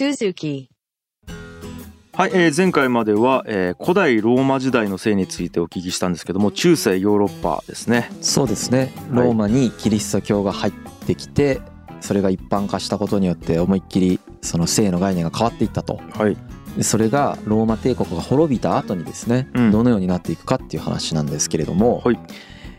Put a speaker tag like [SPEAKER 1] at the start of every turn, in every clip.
[SPEAKER 1] Suzuki.
[SPEAKER 2] はい、えー前回までは、えー古代ローマ時代の性についてお聞きしたんですけども中世ヨーロッパですね。
[SPEAKER 3] そうですね。
[SPEAKER 2] はい。
[SPEAKER 3] ローマにキリスト教が入ってきてそれが一般化したことによって思いっきりその性の概念が変わっていったと。
[SPEAKER 2] はい。
[SPEAKER 3] でそれがローマ帝国が滅びた後にですね、
[SPEAKER 2] うん。
[SPEAKER 3] どのようになっていくかっていう話なんですけれども、
[SPEAKER 2] はい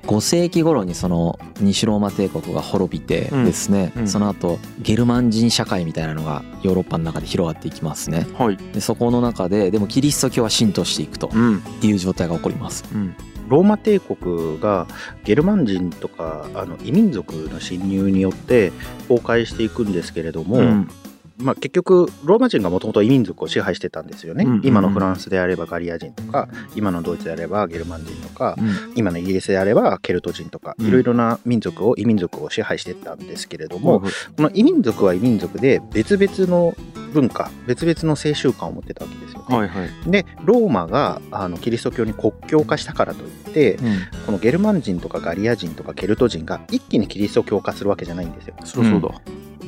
[SPEAKER 3] 5世紀頃にその西ローマ帝国が滅びてですね、
[SPEAKER 2] うん。うん
[SPEAKER 3] その後ゲルマン人社会みたいなのがヨーロッパの中で広がっていきますね。
[SPEAKER 2] はい。
[SPEAKER 3] でそこの中ででもキリスト教は浸透していくと
[SPEAKER 2] うん。
[SPEAKER 3] いう状態が起こります。
[SPEAKER 2] うん。
[SPEAKER 4] ローマ帝国がゲルマン人とかあの異民族の侵入によって崩壊していくんですけれども、
[SPEAKER 2] うん
[SPEAKER 4] まあ、結局ローマ人がもともと異民族を支配してたんですよね、
[SPEAKER 2] うんうんうん。
[SPEAKER 4] 今のフランスであればガリア人とか今のドイツであればゲルマン人とか
[SPEAKER 3] うん。
[SPEAKER 4] 今のイギリスであればケルト人とか
[SPEAKER 2] うん。
[SPEAKER 4] いろいろな民族を異民族を支配してたんですけれども、
[SPEAKER 2] はい
[SPEAKER 4] この異民族は異民族で別々の文化別々の性習慣を持ってたわけですよね。
[SPEAKER 2] はいはい。
[SPEAKER 4] でローマがあのキリスト教に国教化したからといってこのゲルマン人とかガリア人とかケルト人が一気にキリスト教化するわけじゃないんですよ。
[SPEAKER 2] そそうだ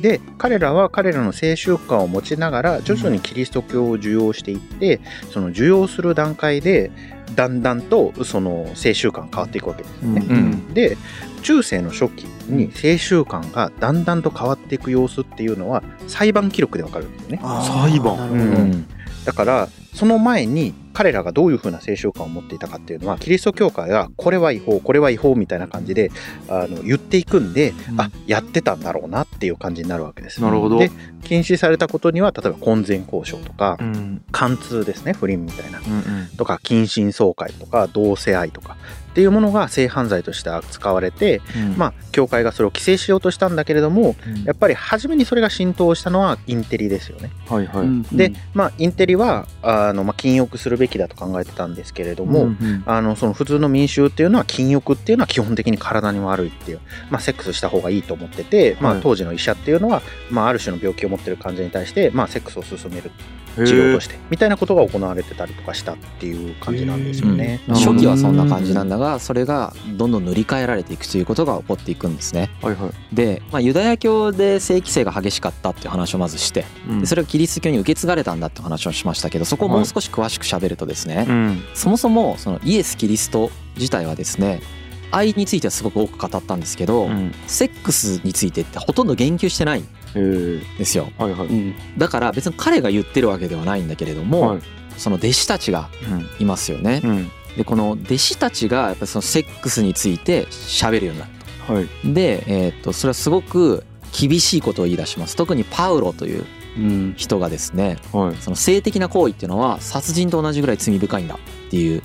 [SPEAKER 4] で彼らは彼らの性習慣を持ちながら徐々にキリスト教を受容していってその受容する段階でだんだんとその性習慣が変わっていくわけですよね。
[SPEAKER 2] うん
[SPEAKER 4] で中世の初期に性習慣がだんだんと変わっていく様子っていうのは裁判記録でわかるんですよね。
[SPEAKER 2] 裁判
[SPEAKER 4] う
[SPEAKER 3] うんん
[SPEAKER 4] だからその前に彼らがどういうふうな性習慣を持っていたかっていうのはキリスト教会がこれは違法これは違法みたいな感じであの言っていくんで、
[SPEAKER 3] うん。
[SPEAKER 4] あやってたんだろうなっていう感じになるわけです。
[SPEAKER 2] なるほど。
[SPEAKER 4] で禁止されたことには例えば婚前交渉とか、
[SPEAKER 2] うん。
[SPEAKER 4] 貫通ですね不倫みたいな。
[SPEAKER 2] うんうん。
[SPEAKER 4] とか近親相姦とか同性愛とかっていうものが性犯罪として扱われて、まあ教会がそれを規制しようとしたんだけれどもやっぱり初めにそれが浸透したのはインテリですよね。
[SPEAKER 2] はいはい。
[SPEAKER 4] で、まあ、インテリはあの、まあ、禁欲するべきだと考えてたんですけれども、
[SPEAKER 2] うん
[SPEAKER 4] あのその普通の民衆っていうのは禁欲っていうのは基本的に体に悪いっていう、まあ、セックスした方がいいと思ってて、まあ、
[SPEAKER 2] はい
[SPEAKER 4] 当時の医者っていうのは、まあ、ある種の病気を持ってる患者に対して、まあ、セックスを進める治療としてみたいなことが行われてたりとかしたっていう感じなんですよね。
[SPEAKER 3] うん。初期はそんな感じなんだがそれがどんどん塗り替えられていくということが起こっていくんですね。
[SPEAKER 2] はいはい。
[SPEAKER 3] で、まあ、ユダヤ教で性規制が激しかったっていう話をまずして
[SPEAKER 2] うん。
[SPEAKER 3] でそれがキリスト教に受け継がれたんだって話をしましたけどそこをもう少し詳しく喋るとですね、
[SPEAKER 2] うん。
[SPEAKER 3] そもそもそのイエス・キリスト自体はですね愛についてはすごく多く語ったんですけど、
[SPEAKER 2] うん。
[SPEAKER 3] セックスについてってほとんど言及してないんですよ。
[SPEAKER 2] はいはい。
[SPEAKER 3] だから別に彼が言ってるわけではないんだけれども、
[SPEAKER 2] はい。
[SPEAKER 3] その弟子たちが
[SPEAKER 2] うん。
[SPEAKER 3] いますよね、
[SPEAKER 2] うん
[SPEAKER 3] でこの弟子たちがやっぱりそのセックスについて喋るようになった。
[SPEAKER 2] はい。
[SPEAKER 3] で、えー、とそれはすごく厳しいことを言い出します。特にパウロという
[SPEAKER 2] うん
[SPEAKER 3] 人がですね
[SPEAKER 2] はい。
[SPEAKER 3] その性的な行為っていうのは殺人と同じぐらい罪深いんだっていう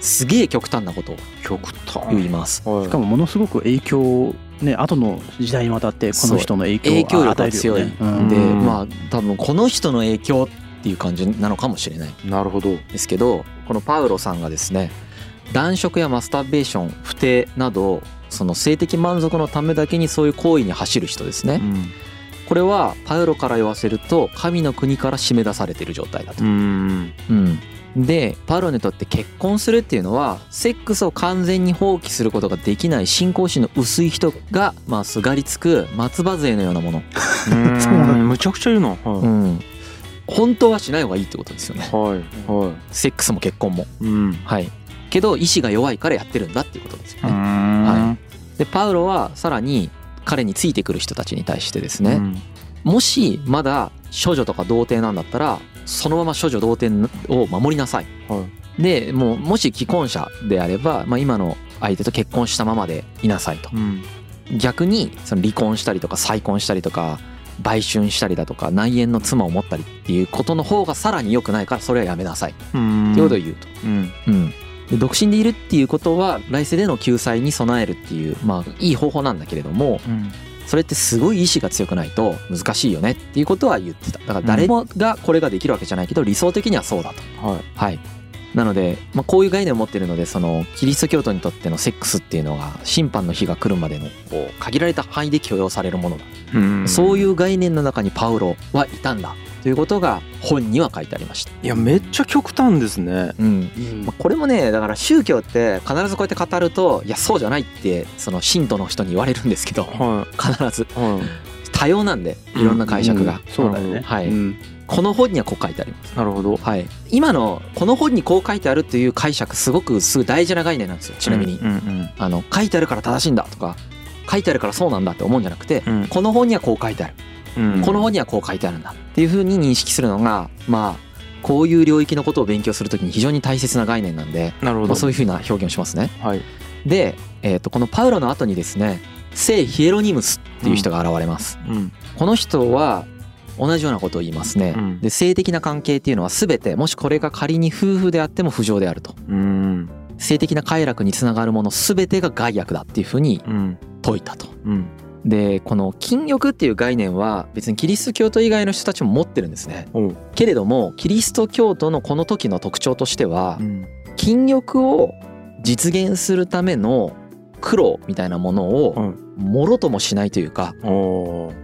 [SPEAKER 3] すげえ極端なことを
[SPEAKER 2] 極端。
[SPEAKER 3] 言います。
[SPEAKER 2] はい。
[SPEAKER 5] しかもものすごく影響をね後の時代にわたってこの人の影響
[SPEAKER 3] 影響
[SPEAKER 5] を
[SPEAKER 3] 力が強い、
[SPEAKER 5] 与えるよね。うん
[SPEAKER 3] で
[SPEAKER 2] うん。
[SPEAKER 3] まあ多分この人の影響っていう感じなのかもしれない。
[SPEAKER 2] なるほど。
[SPEAKER 3] ですけどこのパウロさんがですね男色やマスターベーション不貞などその性的満足のためだけにそういう行為に走る人ですね、
[SPEAKER 2] うん。
[SPEAKER 3] これはパウロから言わせると神の国から締め出されている状態だと。
[SPEAKER 2] う、ん。
[SPEAKER 3] うん。でパウロにとって結婚するっていうのはセックスを完全に放棄することができない信仰心の薄い人がまあすがりつく松葉杖のようなもの、
[SPEAKER 2] むちゃくちゃ言うな。
[SPEAKER 3] う
[SPEAKER 2] は
[SPEAKER 3] ん、本当はしない方がいいってことですよね。
[SPEAKER 2] いはい。は
[SPEAKER 3] セックスも結婚も。
[SPEAKER 2] いうん。
[SPEAKER 3] はい。けど意志が弱いからやってるんだっていうことですよね、
[SPEAKER 2] は
[SPEAKER 3] でパウロはさらに彼についてくる人たちに対してですね、
[SPEAKER 2] うん。
[SPEAKER 3] もしまだ処女とか童貞なんだったらそのまま処女童貞を守りなさい。
[SPEAKER 2] は
[SPEAKER 3] でもうもし既婚者であれば、まあ、今の相手と結婚したままでいなさいと。
[SPEAKER 2] うん。
[SPEAKER 3] 逆にその離婚したりとか再婚したりとか売春したりだとか内縁の妻を持ったりっていうことの方がさらに良くないからそれはやめなさい。って
[SPEAKER 2] うん
[SPEAKER 3] いうことを言うと。
[SPEAKER 2] うん。
[SPEAKER 3] うん。で独身でいるっていうことは来世での救済に備えるっていうまあいい方法なんだけれども
[SPEAKER 2] うん。
[SPEAKER 3] それってすごい意志が強くないと難しいよねっていうことは言ってた。だから誰もがこれができるわけじゃないけど理想的にはそうだと。
[SPEAKER 2] はい。
[SPEAKER 3] はいなので、まあ、こういう概念を持ってるのでそのキリスト教徒にとってのセックスっていうのが審判の日が来るまでのこう限られた範囲で許容されるものだ、
[SPEAKER 2] うん。
[SPEAKER 3] そういう概念の中にパウロはいたんだということが本には書いてありました、
[SPEAKER 2] いやめっちゃ極端ですね。
[SPEAKER 3] うん。まあ、これもねだから宗教って必ずこうやって語るといやそうじゃないってその信徒の人に言われるんですけど
[SPEAKER 2] は
[SPEAKER 3] 必ず。
[SPEAKER 2] い。は
[SPEAKER 3] 多様なんでいろんな解釈が、
[SPEAKER 5] そうだよね。
[SPEAKER 3] はい。
[SPEAKER 5] うん
[SPEAKER 3] この本にはこう書いてあります。
[SPEAKER 2] なるほど。
[SPEAKER 3] はい。今のこの本にこう書いてあるっていう解釈すごくすごい大事な概念なんですよ。ちなみに、
[SPEAKER 2] うんうん
[SPEAKER 3] あの書いてあるから正しいんだとか書いてあるからそうなんだって思うんじゃなくて、
[SPEAKER 2] うん。
[SPEAKER 3] この本にはこう書いてある、
[SPEAKER 2] うん。
[SPEAKER 3] この本にはこう書いてあるんだっていうふうに認識するのがまあこういう領域のことを勉強するときに非常に大切な概念なんで、
[SPEAKER 2] なるほど。
[SPEAKER 3] まあ、そういうふうな表現をしますね。
[SPEAKER 2] はい。
[SPEAKER 3] で、えー、とこのパウロの後にですね聖ヒエロニムスっていう人が現れます。
[SPEAKER 2] うん。
[SPEAKER 3] この人は同じようなことを言いますね。
[SPEAKER 2] うん
[SPEAKER 3] で性的な関係っていうのは全てもしこれが仮に夫婦であっても不浄であると。
[SPEAKER 2] うん
[SPEAKER 3] 性的な快楽につながるもの全てが害悪だっていうふうに
[SPEAKER 2] うん
[SPEAKER 3] 説いたと。
[SPEAKER 2] うん
[SPEAKER 3] でこの禁欲っていう概念は別にキリスト教徒以外の人たちも持ってるんですね。けれどもキリスト教徒のこの時の特徴としては
[SPEAKER 2] うん
[SPEAKER 3] 禁欲を実現するための苦労みたいなものを
[SPEAKER 2] はい
[SPEAKER 3] もろともしないというか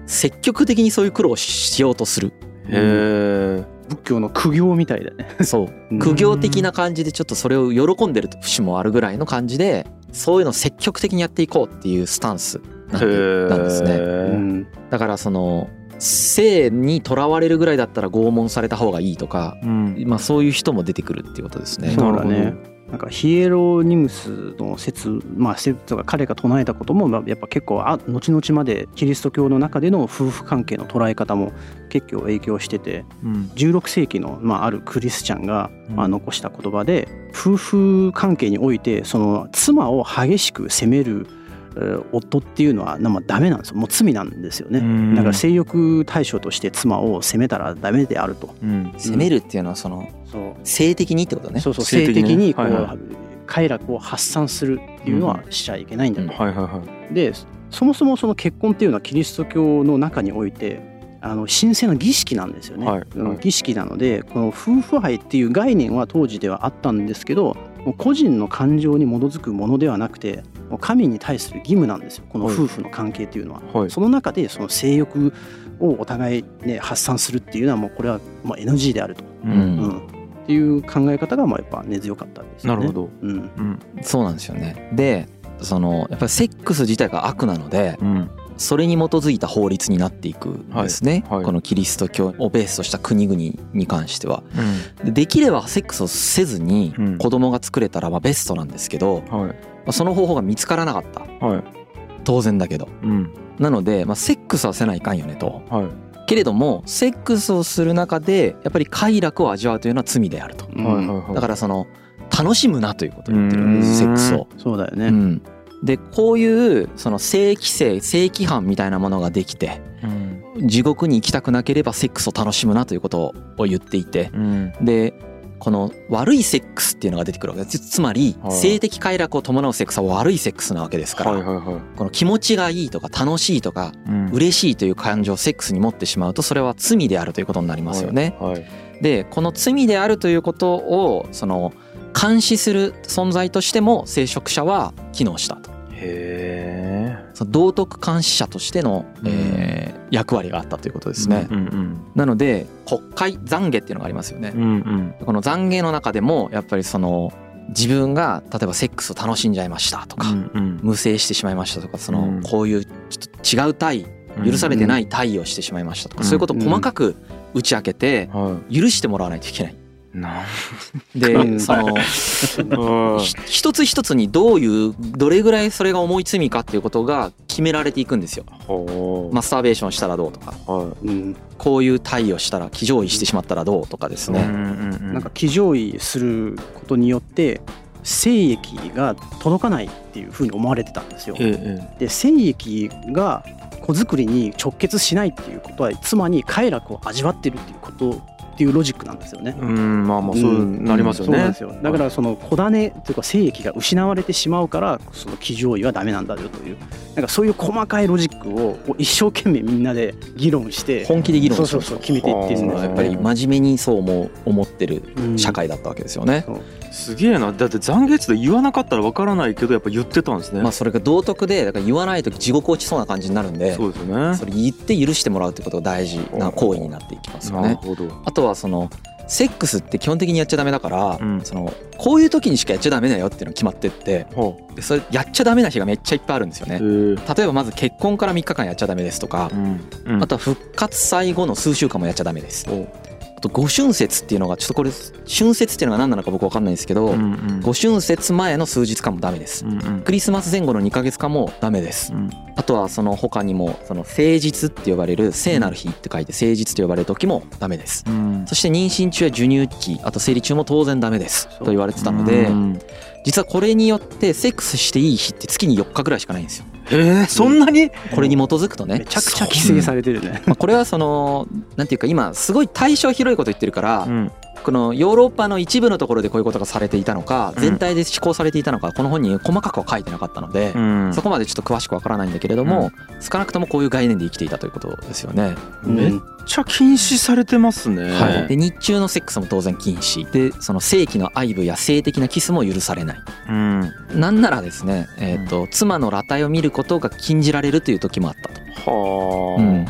[SPEAKER 3] 積極的にそういう苦労をしようとする。
[SPEAKER 2] へえ
[SPEAKER 5] 仏教の苦行みたいだね。
[SPEAKER 3] そう。
[SPEAKER 5] うん。
[SPEAKER 3] 苦行的な感じでちょっとそれを喜んでる節もあるぐらいの感じでそういうのを積極的にやっていこうっていうスタンスなんでなんですね。
[SPEAKER 5] うん。
[SPEAKER 3] だからその性にとらわれるぐらいだったら拷問された方がいいとか、
[SPEAKER 2] うん。
[SPEAKER 3] まあ、そういう人も出てくるっていうことですね。
[SPEAKER 5] そうだ
[SPEAKER 2] なる
[SPEAKER 5] ね。なんかヒエロニムスの説、まあ説が彼が唱えたこともまあやっぱ結構あ後々までキリスト教の中での夫婦関係の捉え方も結構影響してて
[SPEAKER 2] うん。
[SPEAKER 5] 16世紀の、まあ、あるクリスチャンが、
[SPEAKER 2] うん。
[SPEAKER 5] まあ、残した言葉で夫婦関係においてその妻を激しく責めるえー夫っていうのはまあダメなんですよ。もう罪なんですよね。
[SPEAKER 2] うん。
[SPEAKER 5] だから性欲対象として妻を責めたらダメであると。
[SPEAKER 2] うん。
[SPEAKER 3] 責めるっていうのはその
[SPEAKER 5] そう。
[SPEAKER 3] 性的にってことね。
[SPEAKER 5] そうそう。性
[SPEAKER 2] 性的に
[SPEAKER 5] こう、
[SPEAKER 2] はいはい。
[SPEAKER 5] 快楽を発散するっていうのはしちゃいけないんだと。
[SPEAKER 2] はいはいは
[SPEAKER 5] でそもそもその結婚っていうのはキリスト教の中においてあの神聖な儀式なんですよね、
[SPEAKER 2] はい。
[SPEAKER 5] うん。
[SPEAKER 2] はい
[SPEAKER 5] 儀式なのでこの夫婦愛っていう概念は当時ではあったんですけど個人の感情に基づくものではなくてもう神に対する義務なんですよ。この夫婦の関係っていうのは。
[SPEAKER 2] いはい。
[SPEAKER 5] その中でその性欲をお互い、ね、発散するっていうのはもうこれはもう NG であると、
[SPEAKER 2] う
[SPEAKER 3] うん。
[SPEAKER 5] うん。っていう考え方がまあやっぱ根強かったんですよね。
[SPEAKER 2] なるほど。
[SPEAKER 5] うん。
[SPEAKER 2] うん。
[SPEAKER 3] そうなんですよね。でそのやっぱりセックス自体が悪なので
[SPEAKER 2] うん。
[SPEAKER 3] それに基づいた法律になっていくんですね、
[SPEAKER 2] はい。はい。
[SPEAKER 3] このキリスト教をベースとした国々に関しては。
[SPEAKER 2] うん。
[SPEAKER 3] でできればセックスをせずに
[SPEAKER 2] うん。
[SPEAKER 3] 子供が作れたらまあベストなんですけど、ま
[SPEAKER 2] はい
[SPEAKER 3] あその方法が見つからなかった。
[SPEAKER 2] はい。
[SPEAKER 3] 当然だけど。
[SPEAKER 2] うん。
[SPEAKER 3] なので、まあ、セックスはせないかんよねと。
[SPEAKER 2] はい。
[SPEAKER 3] けれどもセックスをする中でやっぱり快楽を味わうというのは罪であると。
[SPEAKER 5] うん。
[SPEAKER 2] はいはいはい。
[SPEAKER 3] だからその楽しむなということを言ってるんですセックスを。
[SPEAKER 5] そうだよね。
[SPEAKER 3] うん、でこういうその性規制性規範みたいなものができて
[SPEAKER 2] うん。
[SPEAKER 3] 地獄に行きたくなければセックスを楽しむなということを言っていて。
[SPEAKER 2] うん。
[SPEAKER 3] でこの悪いセックスっていうのが出てくるわけです。つまり
[SPEAKER 2] はい
[SPEAKER 3] 性的快楽を伴うセックスは悪いセックスなわけですから、この気持ちがいいとか楽しいとか
[SPEAKER 2] うん。
[SPEAKER 3] 嬉しいという感情をセックスに持ってしまうとそれは罪であるということになりますよね。でこの罪であるということをその監視する存在としても聖職者は機能したと。
[SPEAKER 2] へえ
[SPEAKER 3] その道徳監視者としての、
[SPEAKER 2] うん。
[SPEAKER 3] えー役割があったということですね。
[SPEAKER 2] うんうん
[SPEAKER 3] なので国会懺悔っていうのがありますよね。
[SPEAKER 2] うんう。ん。
[SPEAKER 3] この懺悔の中でもやっぱりその自分が例えばセックスを楽しんじゃいましたとか、
[SPEAKER 2] うんうん。
[SPEAKER 3] 無精してしまいましたとかその、
[SPEAKER 2] うん。
[SPEAKER 3] こういうちょっと違う体許されてない体をしてしまいましたとか、
[SPEAKER 2] うん
[SPEAKER 3] そういうことを細かく打ち明けて
[SPEAKER 2] は
[SPEAKER 3] 許してもらわないといけない。で、
[SPEAKER 5] うん
[SPEAKER 3] その一つ一つにどういうどれぐらいそれが重い罪かっていうことが決められていくんですよ。マスターベーションしたらどうとか。
[SPEAKER 2] は
[SPEAKER 5] うん。
[SPEAKER 3] こういう体をしたら騎乗位してしまったらどうとかですね。
[SPEAKER 5] なんか騎乗位することによって精液が届かないっていうふうに思われてたんですよ。
[SPEAKER 2] えええ。
[SPEAKER 5] で精液が子作りに直結しないっていうことは妻に快楽を味わってるっていうことっていうロジックなんですよね。
[SPEAKER 2] え。うんまあまあそうなりますよね。
[SPEAKER 5] そうなんですよ。だからその子種というか精液が失われてしまうからその騎乗位はダメなんだよという。なんかそういう細かいロジックを一生懸命みんなで議論して
[SPEAKER 3] 本気で議論
[SPEAKER 5] そうそうそう決めていってるんですよ。
[SPEAKER 3] やっぱり真面目にそう思う思ってる
[SPEAKER 5] うん。
[SPEAKER 3] 社会だったわけですよね。
[SPEAKER 2] すげえな。だって懺悔って言わなかったらわからないけどやっぱ言ってたんですね。
[SPEAKER 3] まあそれが道徳でだから言わないと地獄落ちそうな感じになるんで
[SPEAKER 2] そうですよね。
[SPEAKER 3] それ言って許してもらうってことが大事な行為になっていきますよね。
[SPEAKER 2] なるほど。
[SPEAKER 3] あとはそのセックスって基本的にやっちゃダメだから、
[SPEAKER 2] うん。
[SPEAKER 3] そのこういう時にしかやっちゃダメだよっていうのが決まってって
[SPEAKER 2] は
[SPEAKER 3] でそれやっちゃダメな日がめっちゃいっぱいあるんですよね。例えばまず結婚から3日間やっちゃダメですとか
[SPEAKER 2] う、ん。うん。
[SPEAKER 3] あとは復活祭後の数週間もやっちゃダメです。
[SPEAKER 2] お
[SPEAKER 3] と五春節っていうのがちょっとこれ春節っていうのが何なのか僕分かんないんですけど、
[SPEAKER 2] うんうん
[SPEAKER 3] 五春節前の数日間もダメです。
[SPEAKER 2] うんうん
[SPEAKER 3] クリスマス前後の2ヶ月間もダメです
[SPEAKER 2] う。ん
[SPEAKER 3] あとはその他にもその聖日って呼ばれる聖なる日って書いて聖日と呼ばれる時もダメです。
[SPEAKER 2] うん
[SPEAKER 3] そして妊娠中や授乳期あと生理中も当然ダメですと言われてたので
[SPEAKER 2] うん
[SPEAKER 3] 実はこれによってセックスしていい日って月に4日ぐらいしかないんですよ。
[SPEAKER 2] へえそんなに？
[SPEAKER 3] これに基づくとね。
[SPEAKER 5] めちゃくちゃ規制されてるね。
[SPEAKER 3] まあこれはそのなんていうか今すごい対象広いこと言ってるから
[SPEAKER 2] うん
[SPEAKER 3] このヨーロッパの一部のところでこういうことがされていたのか
[SPEAKER 2] うん。
[SPEAKER 3] 全体で施行されていたのかこの本に細かくは書いてなかったので
[SPEAKER 2] うん。
[SPEAKER 3] そこまでちょっと詳しくわからないんだけれども少なくともこういう概念で生きていたということですよね。
[SPEAKER 2] めっちゃ禁止されてますね。
[SPEAKER 3] はい、で日中のセックスも当然禁止。でその性器の愛撫や性的なキスも許されない。
[SPEAKER 2] うん。
[SPEAKER 3] なんならですね、えーと妻の裸体を見ることが禁じられるという時もあったと、
[SPEAKER 2] は
[SPEAKER 3] うん、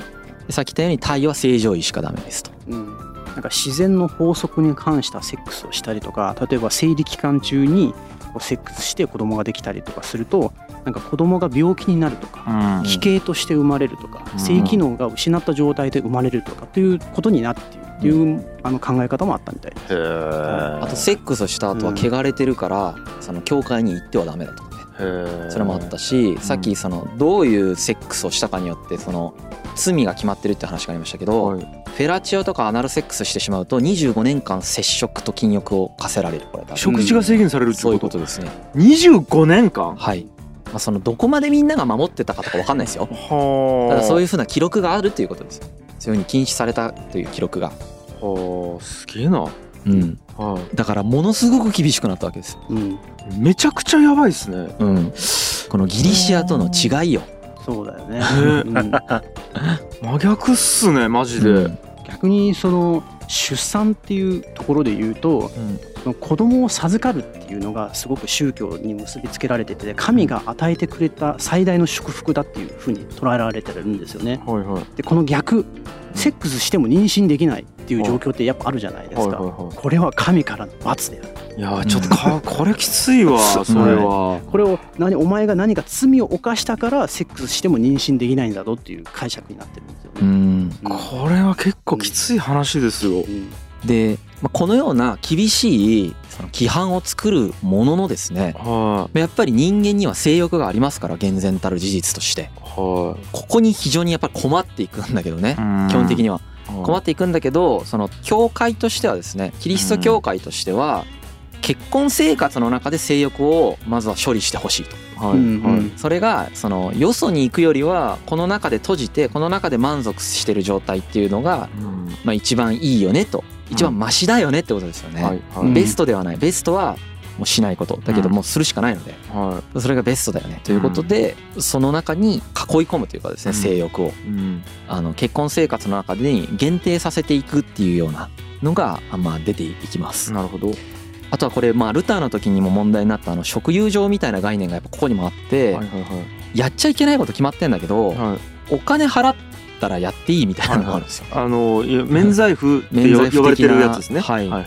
[SPEAKER 3] でさっき言ったように体は正常位しかダメですと。
[SPEAKER 5] うんなんか自然の法則に関したセックスをしたりとか例えば生理期間中にこうセックスして子供ができたりとかするとなんか子供が病気になるとか奇形として生まれるとか
[SPEAKER 2] うん。
[SPEAKER 5] 性機能が失った状態で生まれるとかということになっているっていうあの考え方もあったみたいです。
[SPEAKER 3] あとセックスをした後は汚れてるからその教会に行ってはダメだとかね。それもあったしさっきそのどういうセックスをしたかによってその罪が決まってるって話がありましたけど、
[SPEAKER 2] はい。
[SPEAKER 3] フェラチオとかアナルセックスしてしまうと25年間接触と禁欲を課せられるこれ
[SPEAKER 2] 食事が制限されるって
[SPEAKER 3] そういう
[SPEAKER 2] こ
[SPEAKER 3] こととですね。
[SPEAKER 2] 25年間？
[SPEAKER 3] はい、まあ、そのどこまでみんなが守ってたかとか分かんないですよ。
[SPEAKER 2] は
[SPEAKER 3] ただそういう
[SPEAKER 2] う
[SPEAKER 3] ふうな記録があるということです。よそういうふうに禁止されたという記録が、
[SPEAKER 2] はあすげえな。
[SPEAKER 3] うん、
[SPEAKER 2] は
[SPEAKER 3] だからものすごく厳しくなったわけです、
[SPEAKER 5] うん、
[SPEAKER 2] いめちゃくちゃやばいですね。
[SPEAKER 3] うん、このギリシアとの違いよ、
[SPEAKER 5] そうだよね、
[SPEAKER 2] ね。
[SPEAKER 5] うん。
[SPEAKER 2] 真逆っすねマジで、
[SPEAKER 3] うん。
[SPEAKER 5] 逆にその出産っていうところで言うとその子供を授かるっていうのがすごく宗教に結びつけられてて神が与えてくれた最大の祝福だっていうふうに捉えられてるんですよね。
[SPEAKER 2] はいはい。
[SPEAKER 5] でこの逆セックスしても妊娠できないっていう状況ってやっぱあるじゃないですか。これは神からの罰である。
[SPEAKER 2] いいやーちょっとかこれきついわそれは。
[SPEAKER 5] これを何お前が何か罪を犯したからセックスしても妊娠できないんだぞっていう解釈になってるんですよね。
[SPEAKER 3] うん、
[SPEAKER 5] うん。
[SPEAKER 2] これは結構きつい話ですよ。
[SPEAKER 5] うん
[SPEAKER 3] で、まあ、このような厳しいその規範を作るもののですね
[SPEAKER 2] は
[SPEAKER 3] やっぱり人間には性欲がありますから厳然たる事実として。
[SPEAKER 2] い。は
[SPEAKER 3] ここに非常にやっぱり困っていくんだけどね
[SPEAKER 2] い
[SPEAKER 3] 基本的には。
[SPEAKER 2] は
[SPEAKER 3] 困っていくんだけどその教会としてはですねキリスト教会としては結婚生活の中で性欲をまずは処理してほしいと。
[SPEAKER 2] はい。
[SPEAKER 5] うん。
[SPEAKER 2] はい。
[SPEAKER 3] それがそのよそに行くよりはこの中で閉じてこの中で満足してる状態っていうのが
[SPEAKER 2] うん。
[SPEAKER 3] まあ一番いいよねと一番マシだよねってことですよね、
[SPEAKER 2] はいは
[SPEAKER 5] うん
[SPEAKER 2] い。
[SPEAKER 3] ベストではない。ベストはもうしないことだけど
[SPEAKER 2] うん
[SPEAKER 3] もうするしかないので。
[SPEAKER 2] は
[SPEAKER 3] それがベストだよね。ということでその中に囲い込むというかですね
[SPEAKER 2] うん。
[SPEAKER 3] 性欲を。あの結婚生活の中で限定させていくっていうようなのがあまあ出ていきます。
[SPEAKER 2] なるほど。
[SPEAKER 3] あとはこれまあルターの時にも問題になったあの食友情みたいな概念がやっぱここにもあってやっちゃいけないこと決まってんだけど
[SPEAKER 2] はい。
[SPEAKER 3] お金払ったらやっていいみたいなのがあるんですよ。
[SPEAKER 2] あのいや免罪符って
[SPEAKER 3] 免罪符的な
[SPEAKER 2] 呼ばれてるやつですね。
[SPEAKER 3] はい。
[SPEAKER 2] はいはい。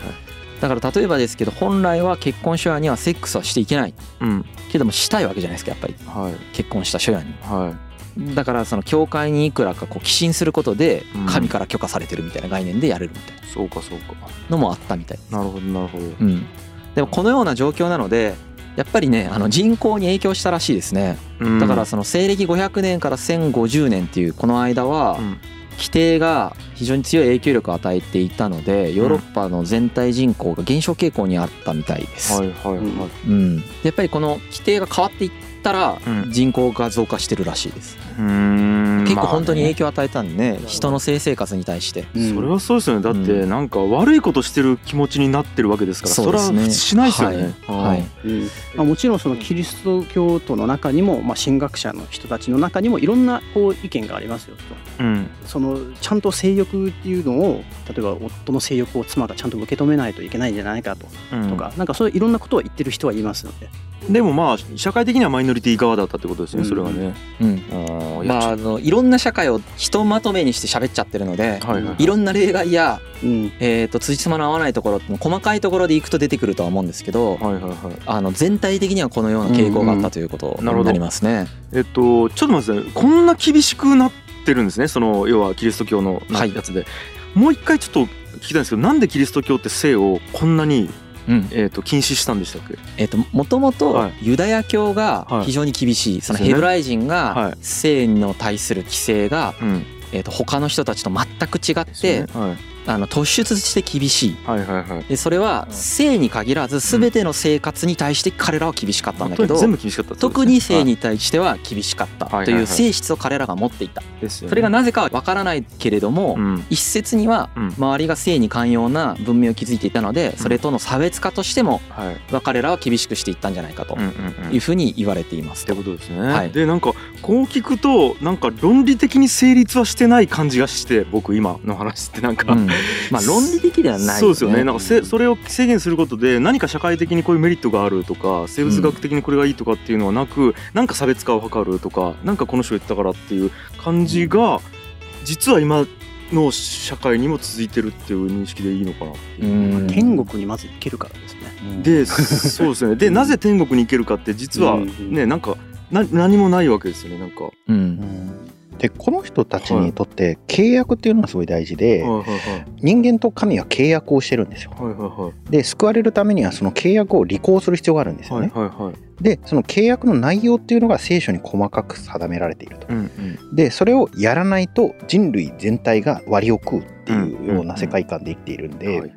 [SPEAKER 3] だから例えばですけど本来は結婚初夜にはセックスはしていけない。
[SPEAKER 2] うん。
[SPEAKER 3] けどもしたいわけじゃないですかやっぱり。
[SPEAKER 2] はい。
[SPEAKER 3] 結婚した初夜に。
[SPEAKER 2] はい。
[SPEAKER 3] だからその教会にいくらかこう寄進することで
[SPEAKER 2] うん。
[SPEAKER 3] 神から許可されてるみたいな概念でやれるみたいな。
[SPEAKER 2] そうかそうか。
[SPEAKER 3] のもあったみたい。
[SPEAKER 2] なるほどなるほど。
[SPEAKER 3] うん、でもこのような状況なのでやっぱりねあの人口に影響したらしいですね。
[SPEAKER 2] うん。
[SPEAKER 3] だからその西暦500年から1050年っていうこの間は
[SPEAKER 2] うん。
[SPEAKER 3] 規定が非常に強い影響力を与えていたのでヨーロッパの全体人口が減少傾向にあったみたいです。
[SPEAKER 2] はいはいはい。
[SPEAKER 3] うん、でやっぱりこの規定が変わっていったら
[SPEAKER 2] うん。
[SPEAKER 3] 人口が増加してるらしいです。
[SPEAKER 2] うーん。
[SPEAKER 3] 結構本当に影
[SPEAKER 2] 響
[SPEAKER 3] 響を与えたんでね。人の性生活に対して。
[SPEAKER 5] うん
[SPEAKER 2] それはそうですよね。だって
[SPEAKER 3] う
[SPEAKER 2] なんか悪いことしてる気持ちになってるわけですからそれは
[SPEAKER 3] そうですね。
[SPEAKER 2] しないですよね。
[SPEAKER 3] はい。
[SPEAKER 5] うん。まあ、もちろんそのキリスト教徒の中にも、まあ、神学者の人たちの中にもいろんなこう意見がありますよと。
[SPEAKER 2] うん。
[SPEAKER 5] そのちゃんと性欲っていうのを例えば夫の性欲を妻がちゃんと受け止めないといけないんじゃないかと,、
[SPEAKER 2] うん。
[SPEAKER 5] とかなんかそういういろんなことを言ってる人はいますので、
[SPEAKER 2] でもまあ社会的にはマイノリティ側だったってことですね
[SPEAKER 5] うん
[SPEAKER 2] それがね
[SPEAKER 3] うん
[SPEAKER 2] あ
[SPEAKER 3] まあ、あのいろんな社会をひとまとめにして喋っちゃってるので、
[SPEAKER 2] はいはい
[SPEAKER 3] いろんな例外や、
[SPEAKER 5] うん
[SPEAKER 3] えー、と辻褄の合わないところって細かいところでいくと出てくるとは思うんですけど、
[SPEAKER 2] はいはいはい
[SPEAKER 3] あの全体的にはこのような傾向があったということ
[SPEAKER 2] なるほど
[SPEAKER 3] になりますね。
[SPEAKER 2] えっとちょっと待ってこんな厳しくなってるんですねその要はキリスト教のやつで、もう一回ちょっと聞きたいんですけどなんでキリスト教って性をこんなに、
[SPEAKER 3] うん。
[SPEAKER 2] えー、と禁止したんでしたっけ？
[SPEAKER 3] えっともともと
[SPEAKER 2] はい。
[SPEAKER 3] ユダヤ教が非常に厳しいその
[SPEAKER 2] ですよね。
[SPEAKER 3] ヘブライ人が
[SPEAKER 2] はい。
[SPEAKER 3] 性の対する規制が
[SPEAKER 2] うん。
[SPEAKER 3] えっと他の人たちと全く違って
[SPEAKER 2] はい
[SPEAKER 3] あの突出して厳しい。
[SPEAKER 2] はいはいはい。
[SPEAKER 3] でそれは性に限らず全ての生活に対して彼らは厳しかったんだけど
[SPEAKER 2] 全部厳しかったね。
[SPEAKER 3] 特に性に対しては厳しかったという性質を彼らが持っていた。
[SPEAKER 2] はいですよね。
[SPEAKER 3] それがなぜかは分からないけれども
[SPEAKER 2] うん。
[SPEAKER 3] 一説には
[SPEAKER 2] うん。
[SPEAKER 3] 周りが性に寛容な文明を築いていたのでそれとの差別化としても彼らは厳しくしていったんじゃないかと
[SPEAKER 2] うんうんうん。
[SPEAKER 3] いうふうに言われています。
[SPEAKER 2] って
[SPEAKER 3] と。
[SPEAKER 2] ことですね、
[SPEAKER 3] はい。
[SPEAKER 2] でなんかこう聞くとなんか論理的に成立はしてない感じがして僕今の話ってなんか、
[SPEAKER 3] うん まあ論理的ではない
[SPEAKER 2] そうですよね。なんかせそれを制限することで何か社会的にこういうメリットがあるとか生物学的にこれがいいとかっていうのはなく、なんか差別化を図るとかなんかこの人言ってたからっていう感じが実は今の社会にも続いてるっていう認識でいいのかな
[SPEAKER 3] う。ん。
[SPEAKER 5] 天国にまず行けるからですね。
[SPEAKER 2] でそうですね。でなぜ天国に行けるかって実は
[SPEAKER 5] うん。
[SPEAKER 2] ねなんかな何もないわけですよねなんか。は
[SPEAKER 3] うん
[SPEAKER 4] でこの人たちにとって契約っていうのがすごい大事で、人間と神は契約をしてるんですよ。で救われるためにはその契約を履行する必要があるんですよ
[SPEAKER 2] はい
[SPEAKER 4] ね、でその契約の内容っていうのが聖書に細かく定められていると。
[SPEAKER 2] うんうん。
[SPEAKER 4] でそれをやらないと人類全体が割を食うっていうような世界観で生きているんで、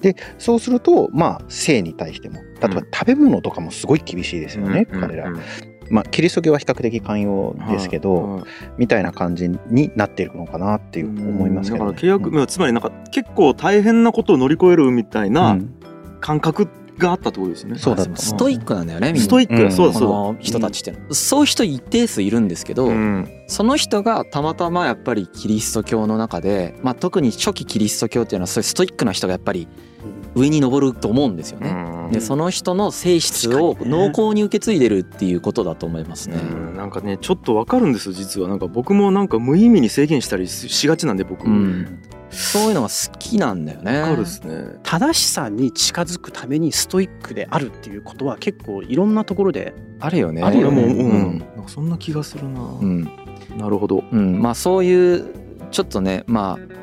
[SPEAKER 4] でそうするとまあ性に対しても例えば
[SPEAKER 2] うん。
[SPEAKER 4] 食べ物とかもすごい厳しいですよね、
[SPEAKER 2] うん
[SPEAKER 4] 彼ら、
[SPEAKER 2] うん
[SPEAKER 4] まあキリスト教は比較的寛容ですけど、
[SPEAKER 2] はい。
[SPEAKER 4] みたいな感じになっているのかなっていう思いますけど、ね、
[SPEAKER 2] だから契約、まあつまりなんか結構大変なことを乗り越えるみたい
[SPEAKER 4] うん
[SPEAKER 2] な
[SPEAKER 4] うん。
[SPEAKER 2] 感覚があったってことですね。
[SPEAKER 4] そうだと思う。
[SPEAKER 3] ストイックなんだよねみんな。
[SPEAKER 2] ストイック、
[SPEAKER 4] う
[SPEAKER 2] そうだそう
[SPEAKER 3] の人たちっての。はそういう人一定数いるんですけど、
[SPEAKER 2] だ。うん。
[SPEAKER 3] その人がたまたまやっぱりキリスト教の中で、まあ、特に初期キリスト教っていうのはそういうストイックな人がやっぱり上に上ると思うんですよね。
[SPEAKER 2] うん
[SPEAKER 3] でその人の性質を濃厚に受け継いでるっていうことだと思いますね。
[SPEAKER 2] うんなんかねちょっとわかるんですよ実はなんか僕もなんか無意味に制限したりししがちなんで僕、
[SPEAKER 3] うんそういうのが好きなんだよね。
[SPEAKER 2] わかるですね。
[SPEAKER 5] 正しさに近づくためにストイックであるっていうことは結構いろんなところで
[SPEAKER 3] あるよね。
[SPEAKER 5] あるよね
[SPEAKER 2] うん
[SPEAKER 3] うん
[SPEAKER 2] そんな気がするな。
[SPEAKER 3] うん
[SPEAKER 2] なるほど。
[SPEAKER 3] うん、まあそういうちょっとねまあ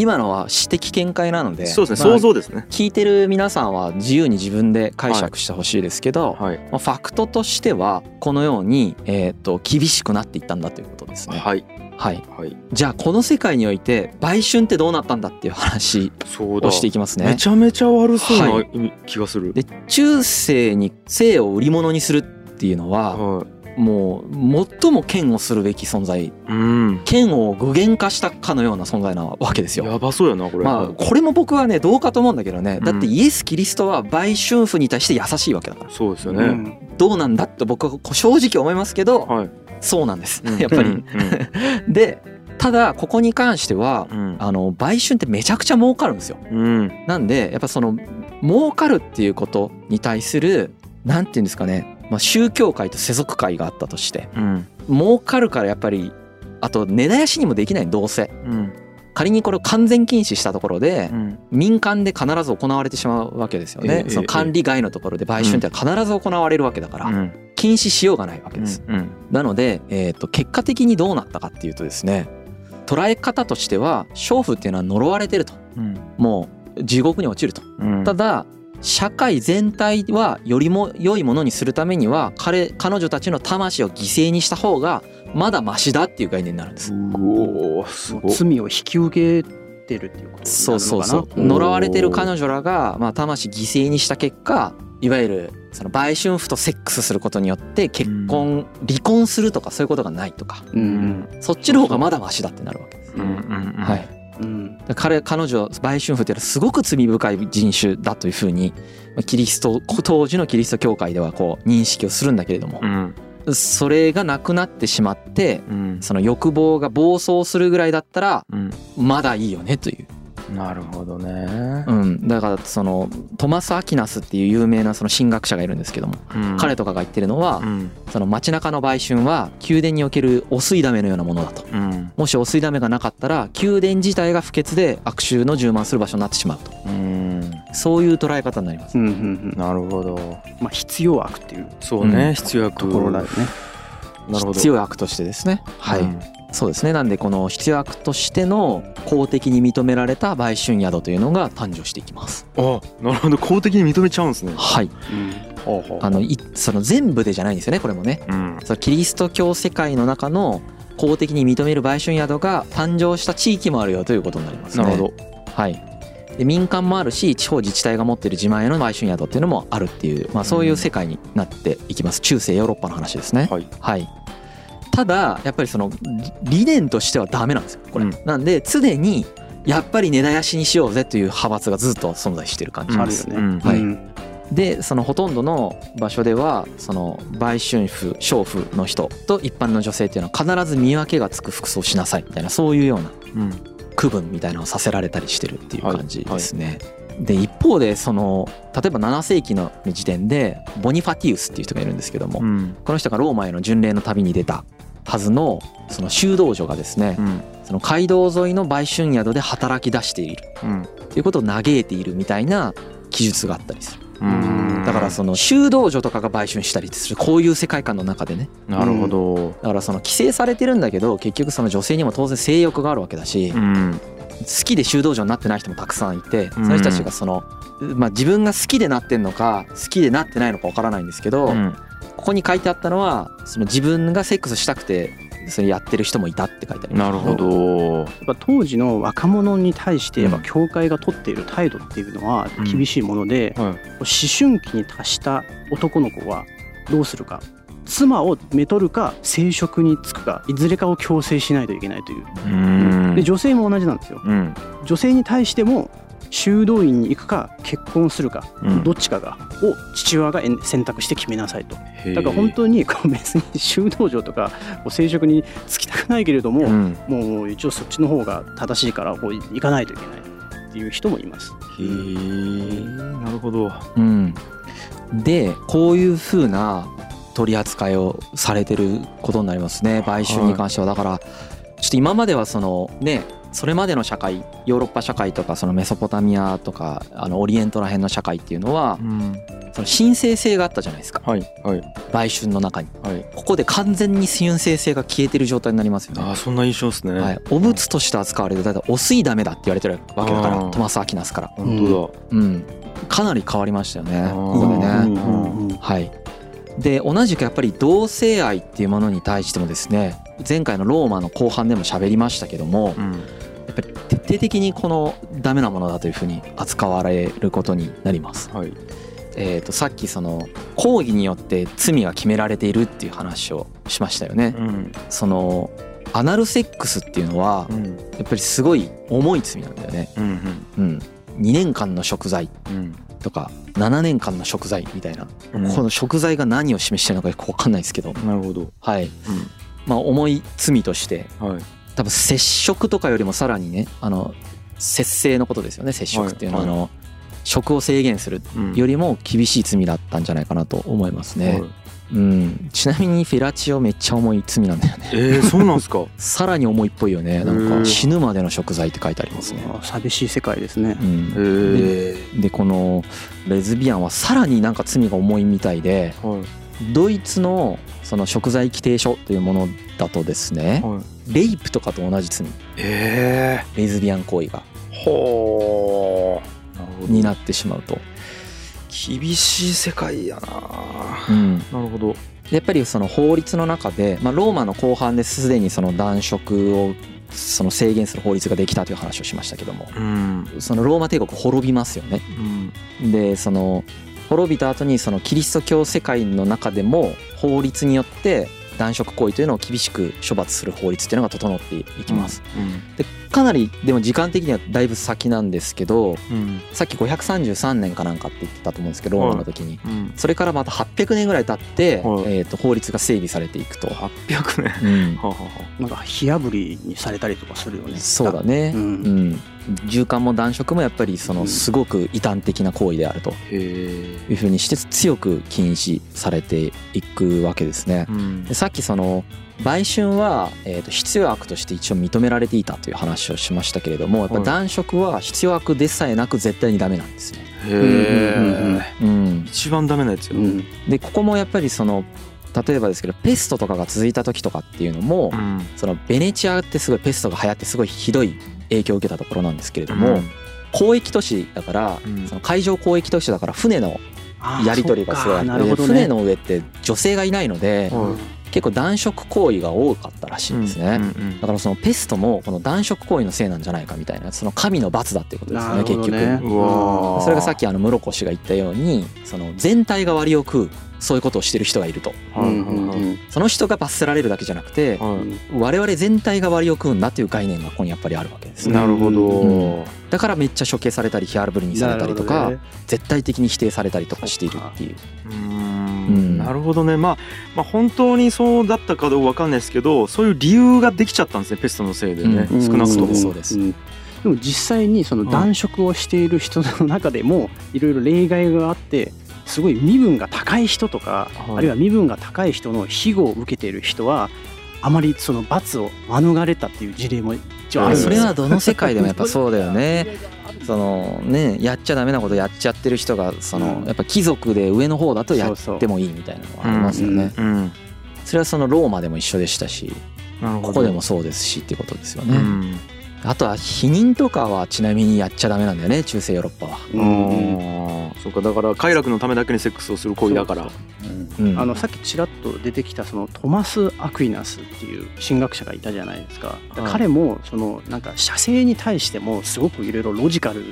[SPEAKER 3] 今のは私的見解なので
[SPEAKER 2] そうですね、
[SPEAKER 3] まあ
[SPEAKER 2] 想像ですね。
[SPEAKER 3] 聞いてる皆さんは自由に自分で解釈してほしいですけど、
[SPEAKER 2] はい
[SPEAKER 3] まあ、ファクトとしてはこのように、えー、と厳しくなっていったんだということですね。
[SPEAKER 2] はい
[SPEAKER 3] はい、
[SPEAKER 2] はい。
[SPEAKER 3] じゃあこの世界において売春ってどうなったんだっていう話
[SPEAKER 2] そうだ
[SPEAKER 3] を。していきますね。
[SPEAKER 2] めちゃめちゃ悪そうな
[SPEAKER 3] は
[SPEAKER 2] 意味気がする。
[SPEAKER 3] で中世に性を売り物にするっていうのは
[SPEAKER 2] はい。
[SPEAKER 3] もう最も嫌悪するべき存在
[SPEAKER 2] うん。
[SPEAKER 3] 嫌悪を具現化したかのような存在なわけですよ。
[SPEAKER 2] やばそうやなこれ。
[SPEAKER 3] まあこれも僕はねどうかと思うんだけどねだって
[SPEAKER 2] うん
[SPEAKER 3] イエス・キリストは売春婦に対して優しいわけだから
[SPEAKER 2] そうですよね。
[SPEAKER 5] うん
[SPEAKER 3] どうなんだって僕は正直思いますけど
[SPEAKER 2] はい。
[SPEAKER 3] そうなんです
[SPEAKER 2] うん
[SPEAKER 3] やっぱり
[SPEAKER 2] うん。
[SPEAKER 3] でただここに関しては
[SPEAKER 2] うん
[SPEAKER 3] あの売春ってめちゃくちゃ儲かるんですよ
[SPEAKER 2] うん。
[SPEAKER 3] なんでやっぱその儲かるっていうことに対するなんていうんですかねまあ宗教界と世俗界があったとして
[SPEAKER 2] うん。
[SPEAKER 3] 儲かるからやっぱりあと根絶やしにもできないどうせ
[SPEAKER 2] うん。
[SPEAKER 3] 仮にこれを完全禁止したところで
[SPEAKER 2] うん。
[SPEAKER 3] 民間で必ず行われてしまうわけですよ
[SPEAKER 2] ええ
[SPEAKER 3] ね。その管理外のところで売春って必ず行われるわけだから
[SPEAKER 2] うん。
[SPEAKER 3] 禁止しようがないわけです。
[SPEAKER 2] うん。
[SPEAKER 3] なので、えー、と結果的にどうなったかっていうとですね捉え方としては娼婦っていうのは呪われてると
[SPEAKER 2] うん。
[SPEAKER 3] もう地獄に落ちると。
[SPEAKER 2] うん。
[SPEAKER 3] ただ社会全体はよりも良いものにするためには彼彼女たちの魂を犠牲にした方がまだマシだっていう概念になるんです。
[SPEAKER 2] うおーすごい。
[SPEAKER 5] 罪を引き受けてるっていうことになるのかな
[SPEAKER 3] そうそうそう
[SPEAKER 2] うん
[SPEAKER 3] 呪われてる彼女らが、まあ、魂犠牲にした結果いわゆるその売春婦とセックスすることによって結婚、離婚するとかそういうことがないとか
[SPEAKER 5] うん
[SPEAKER 3] そっちの方がまだマシだってなるわけです。
[SPEAKER 2] うんうんうん。
[SPEAKER 3] はい、彼彼女売春婦っていうのはすごく罪深い人種だというふうにまあキリスト当時のキリスト教会ではこう認識をするんだけれども
[SPEAKER 2] うん。
[SPEAKER 3] それがなくなってしまって
[SPEAKER 2] うん。
[SPEAKER 3] その欲望が暴走するぐらいだったら
[SPEAKER 2] うん。
[SPEAKER 3] まだいいよねという
[SPEAKER 2] なるほどね。
[SPEAKER 3] うん、だからそのトマス・アキナスっていう有名なその神学者がいるんですけども、
[SPEAKER 2] うん
[SPEAKER 3] 彼とかが言ってるのは、
[SPEAKER 2] うん。
[SPEAKER 3] その街中の売春は宮殿におけるお吸いだめのようなものだと
[SPEAKER 2] うん。
[SPEAKER 3] もしお吸いだめがなかったら宮殿自体が不潔で悪臭の充満する場所になってしまうと
[SPEAKER 2] うん。
[SPEAKER 3] そういう捉え方になります、
[SPEAKER 5] うんうんうん
[SPEAKER 2] なるほど。
[SPEAKER 5] まあ必要悪っていう
[SPEAKER 2] そうね、
[SPEAKER 3] うん
[SPEAKER 2] 必要悪
[SPEAKER 5] ところだよね。
[SPEAKER 2] なるほど。
[SPEAKER 3] 必要悪としてですねはい、
[SPEAKER 2] うん
[SPEAKER 3] そうですね。なんでこの必要悪としての公的に認められた売春宿というのが誕生していきます。
[SPEAKER 2] あなるほど。公的に認めちゃうんですね。
[SPEAKER 3] はい。
[SPEAKER 2] ほうほう
[SPEAKER 3] あのいその全部でじゃないんですよねこれもね。
[SPEAKER 2] うん。
[SPEAKER 3] そのキリスト教世界の中の公的に認める売春宿が誕生した地域もあるよということになりますね。
[SPEAKER 2] なるほど。
[SPEAKER 3] はい。で民間もあるし地方自治体が持ってる自前の売春宿っていうのもあるっていう、まあ、そういう世界になっていきます。中世ヨーロッパの話ですね。
[SPEAKER 2] はい。
[SPEAKER 3] はいただやっぱりその理理念としてはダメなんですよ。これ、
[SPEAKER 2] うん。
[SPEAKER 3] なんで常にやっぱり根絶やしにしようぜという派閥がずっと存在してる感じ。です、
[SPEAKER 5] よね。
[SPEAKER 2] うん。
[SPEAKER 3] はい。
[SPEAKER 5] うん
[SPEAKER 3] でそのほとんどの場所ではその売春婦娼婦の人と一般の女性っていうのは必ず見分けがつく服装をしなさいみたいなそういうような
[SPEAKER 2] うん。
[SPEAKER 3] 区分みたいなのをさせられたりしてるっていう感じですね。で一方でその例えば7世紀の時点でボニファティウスっていう人がいるんですけども、
[SPEAKER 2] うん。
[SPEAKER 3] この人がローマへの巡礼の旅に出たはずのその修道女がですね、
[SPEAKER 2] うん。
[SPEAKER 3] その街道沿いの売春宿で働き出している。
[SPEAKER 2] うん。
[SPEAKER 3] っていうことを嘆いているみたいな記述があったりする。
[SPEAKER 2] うん。
[SPEAKER 3] だからその修道女とかが売春したりするこういう世界観の中でね。
[SPEAKER 2] なるほど。
[SPEAKER 3] だからその規制されてるんだけど結局その女性にも当然性欲があるわけだし
[SPEAKER 2] うん。
[SPEAKER 3] 好きで修道女になってない人もたくさんいてその人たちがそのまあ自分が好きでなってんのか好きでなってないのかわからないんですけど
[SPEAKER 2] うん
[SPEAKER 3] ここに書いてあったのはその自分がセックスしたくてそれやってる人もいたって書いてあります。
[SPEAKER 2] なるほど。
[SPEAKER 5] やっぱ当時の若者に対してやっぱ
[SPEAKER 2] うん。
[SPEAKER 5] 教会が取っている態度っていうのは
[SPEAKER 2] うん。
[SPEAKER 5] 厳しいもので、
[SPEAKER 2] はい。
[SPEAKER 5] 思春期に達した男の子はどうするか妻をめとるか生殖に就くかいずれかを強制しないといけないという。
[SPEAKER 2] うん。
[SPEAKER 5] で女性も同じなんですよ。
[SPEAKER 2] うん。
[SPEAKER 5] 女性に対しても修道院に行くか結婚するか、
[SPEAKER 2] うん。
[SPEAKER 5] どっちかがを父親が選択して決めなさいと。だから本当にこう別に修道場とかこう生殖に就きたくないけれども、
[SPEAKER 2] うん。
[SPEAKER 5] もう一応そっちの方が正しいからこう行かないといけないっていう人もいます。
[SPEAKER 2] へえなるほど。
[SPEAKER 3] うん、でこういうふうな取り扱いをされてることになりますね売春に関しては。だからちょっと今まではそのねそれまでの社会ヨーロッパ社会とかそのメソポタミアとかあのオリエントら辺の社会っていうのは
[SPEAKER 2] うん。
[SPEAKER 3] その神聖性があったじゃないですか。
[SPEAKER 2] はいはい。
[SPEAKER 3] 売春の中に。
[SPEAKER 2] はい。
[SPEAKER 3] ここで完全に神聖性が消えてる状態になりますよね。
[SPEAKER 2] ああそんな印象ですね。
[SPEAKER 3] はい、お物として扱われてだいたいお水ダメだって言われてるわけだからトマス・アキナスから。
[SPEAKER 2] 本当
[SPEAKER 3] うん。かなり変わりましたよね。ここでね、
[SPEAKER 5] うんうんうん。
[SPEAKER 3] はい、で同じくやっぱり同性愛っていうものに対してもですね前回のローマの後半でも喋りましたけども
[SPEAKER 2] だうん
[SPEAKER 3] やっぱり徹底的にこのダメなものだというふうに扱われることになります。
[SPEAKER 2] はい。
[SPEAKER 3] えー、とさっきその抗議によって罪が決められているっていう話をしましたよね。
[SPEAKER 2] うん。
[SPEAKER 3] そのアナルセックスっていうのは
[SPEAKER 2] うん。
[SPEAKER 3] やっぱりすごい重い罪なんだよね。
[SPEAKER 2] うん
[SPEAKER 3] うん、2年間の贖罪
[SPEAKER 2] うん。
[SPEAKER 3] とか7年間の贖罪みたいな、
[SPEAKER 2] うん。
[SPEAKER 3] この贖罪が何を示してるのかよく分かんないですけど。
[SPEAKER 2] なるほど。
[SPEAKER 3] はい。まあ重い罪として多分接触とかよりもさらにねあの節制のことですよね接触っていうのは、
[SPEAKER 2] はい
[SPEAKER 3] あの食を制限する
[SPEAKER 2] うん。
[SPEAKER 3] よりも厳しい罪だったんじゃないかなと思いますね、
[SPEAKER 2] はい。
[SPEAKER 3] うん、ちなみにフェラチオめっちゃ重い罪なんだよね。
[SPEAKER 2] えーそうなんですか？
[SPEAKER 3] さらに重いっぽいよね。なんか死ぬまでの贖罪って書いてありますね、
[SPEAKER 5] 寂しい世界ですね。
[SPEAKER 3] う。ん。
[SPEAKER 2] へえ
[SPEAKER 3] でこのレズビアンはさらになんか罪が重いみたいで
[SPEAKER 2] はい
[SPEAKER 3] ドイツのその贖罪規定書というものだとですね
[SPEAKER 2] はい。
[SPEAKER 3] レイプとかと同じ罪
[SPEAKER 2] え。
[SPEAKER 3] レズビアン行為が。
[SPEAKER 2] えほ
[SPEAKER 3] になってしまうと、
[SPEAKER 2] 厳しい世界やな。
[SPEAKER 3] うん、
[SPEAKER 2] なるほど。
[SPEAKER 3] でやっぱりその法律の中で、まあ、ローマの後半ですでにその男色をその制限する法律ができたという話をしましたけども。
[SPEAKER 2] うん。
[SPEAKER 3] そのローマ帝国滅びますよね。
[SPEAKER 2] うん。
[SPEAKER 3] でその滅びた後にそのキリスト教世界の中でも法律によって男色行為というのを厳しく処罰する法律っていうのが整っていきます。でかなりでも時間的にはだいぶ先なんですけど
[SPEAKER 2] うん。
[SPEAKER 3] さっき533年かなんかって言ってたと思うんですけどローマの時に。
[SPEAKER 2] うん。
[SPEAKER 3] それからまた800年ぐらい経って、
[SPEAKER 2] はい。
[SPEAKER 3] えー、と法律が整備されていくと、
[SPEAKER 2] 800年。
[SPEAKER 3] うん。
[SPEAKER 2] ははは
[SPEAKER 5] なんか火あぶりにされたりとかするよね。
[SPEAKER 3] そうだね、
[SPEAKER 5] う
[SPEAKER 3] うんん銃艦も男色もやっぱりその
[SPEAKER 5] うん。
[SPEAKER 3] すごく異端的な行為であると
[SPEAKER 2] へ
[SPEAKER 3] いうふうにして強く禁止されていくわけですね。
[SPEAKER 2] うん。
[SPEAKER 3] でさっきその売春は、えー、と必要悪として一応認められていたという話をしましたけれどもやっぱ
[SPEAKER 2] はい。
[SPEAKER 3] 男色は必要悪でさえなく絶対にダメなんですね。
[SPEAKER 2] へえ
[SPEAKER 3] うん、
[SPEAKER 2] 一番ダメなやつよ。
[SPEAKER 5] うん。
[SPEAKER 3] でここもやっぱりその例えばですけどペストとかが続いた時とかっていうのも
[SPEAKER 2] うん。
[SPEAKER 3] そのベネチアってすごいペストが流行ってすごいひどい影響を受けたところなんですけれども、交易都市だから、
[SPEAKER 2] うん。
[SPEAKER 3] その海上交易都市だから船のやり取りがすごいあって、船の上って女性がいないので
[SPEAKER 2] はい
[SPEAKER 3] 結構男色行為が多かったらしいんですね、だからそのペストもこの男色行為のせいなんじゃないかみたいなその神の罰だっていうことですよ
[SPEAKER 5] な
[SPEAKER 3] ね。結局。それがさっきあの室越が言ったようにその全体が割を食うそういうことをしてる人がいると。
[SPEAKER 2] はい
[SPEAKER 5] うんうん
[SPEAKER 2] はい
[SPEAKER 5] うん。
[SPEAKER 3] その人が罰せられるだけじゃなくて
[SPEAKER 2] はい。
[SPEAKER 3] 我々全体が割を食うんだっていう概念がここにやっぱりあるわけですね。
[SPEAKER 2] なるほど、
[SPEAKER 3] うん。だからめっちゃ処刑されたりヒアルブルにされたりとか、
[SPEAKER 5] ね。
[SPEAKER 3] 絶対的に否定されたりとかしているっていう
[SPEAKER 2] なるほどね、まあ、まあ本当にそうだったかどうかわかんないですけどそういう理由ができちゃったんですねペストのせいでね、
[SPEAKER 3] うん。
[SPEAKER 2] 少なくとも。
[SPEAKER 3] そうですそう
[SPEAKER 5] んでも実際にその男色をしている人の中でもいろいろ例外があってすごい身分が高い人とか、
[SPEAKER 2] はい。
[SPEAKER 5] あるいは身分が高い人の庇護を受けている人はあまりその罰を免れたっていう事例も一応あるんですよ。
[SPEAKER 3] それはどの世界でもやっぱそうだよね。そのねやっちゃダメなことやっちゃってる人がその
[SPEAKER 5] うん。
[SPEAKER 3] やっぱ貴族で上の方だとやってもいいみたいなのはありますよね。
[SPEAKER 2] うん
[SPEAKER 3] それはそのローマでも一緒でしたしここでもそうですしっていうことですよね。
[SPEAKER 2] うん
[SPEAKER 3] あとは避妊とかはちなみにやっちゃダメなんだよね中世ヨーロッパは。
[SPEAKER 5] うん。
[SPEAKER 2] そうかだから快楽のためだけにセックスをする行為だから。
[SPEAKER 3] うん。
[SPEAKER 5] あのさっきちらっと出てきたそのトマス・アクイナスっていう神学者がいたじゃないですか。
[SPEAKER 2] はい
[SPEAKER 5] 彼もそのなんか射精に対してもすごくいろいろロジカル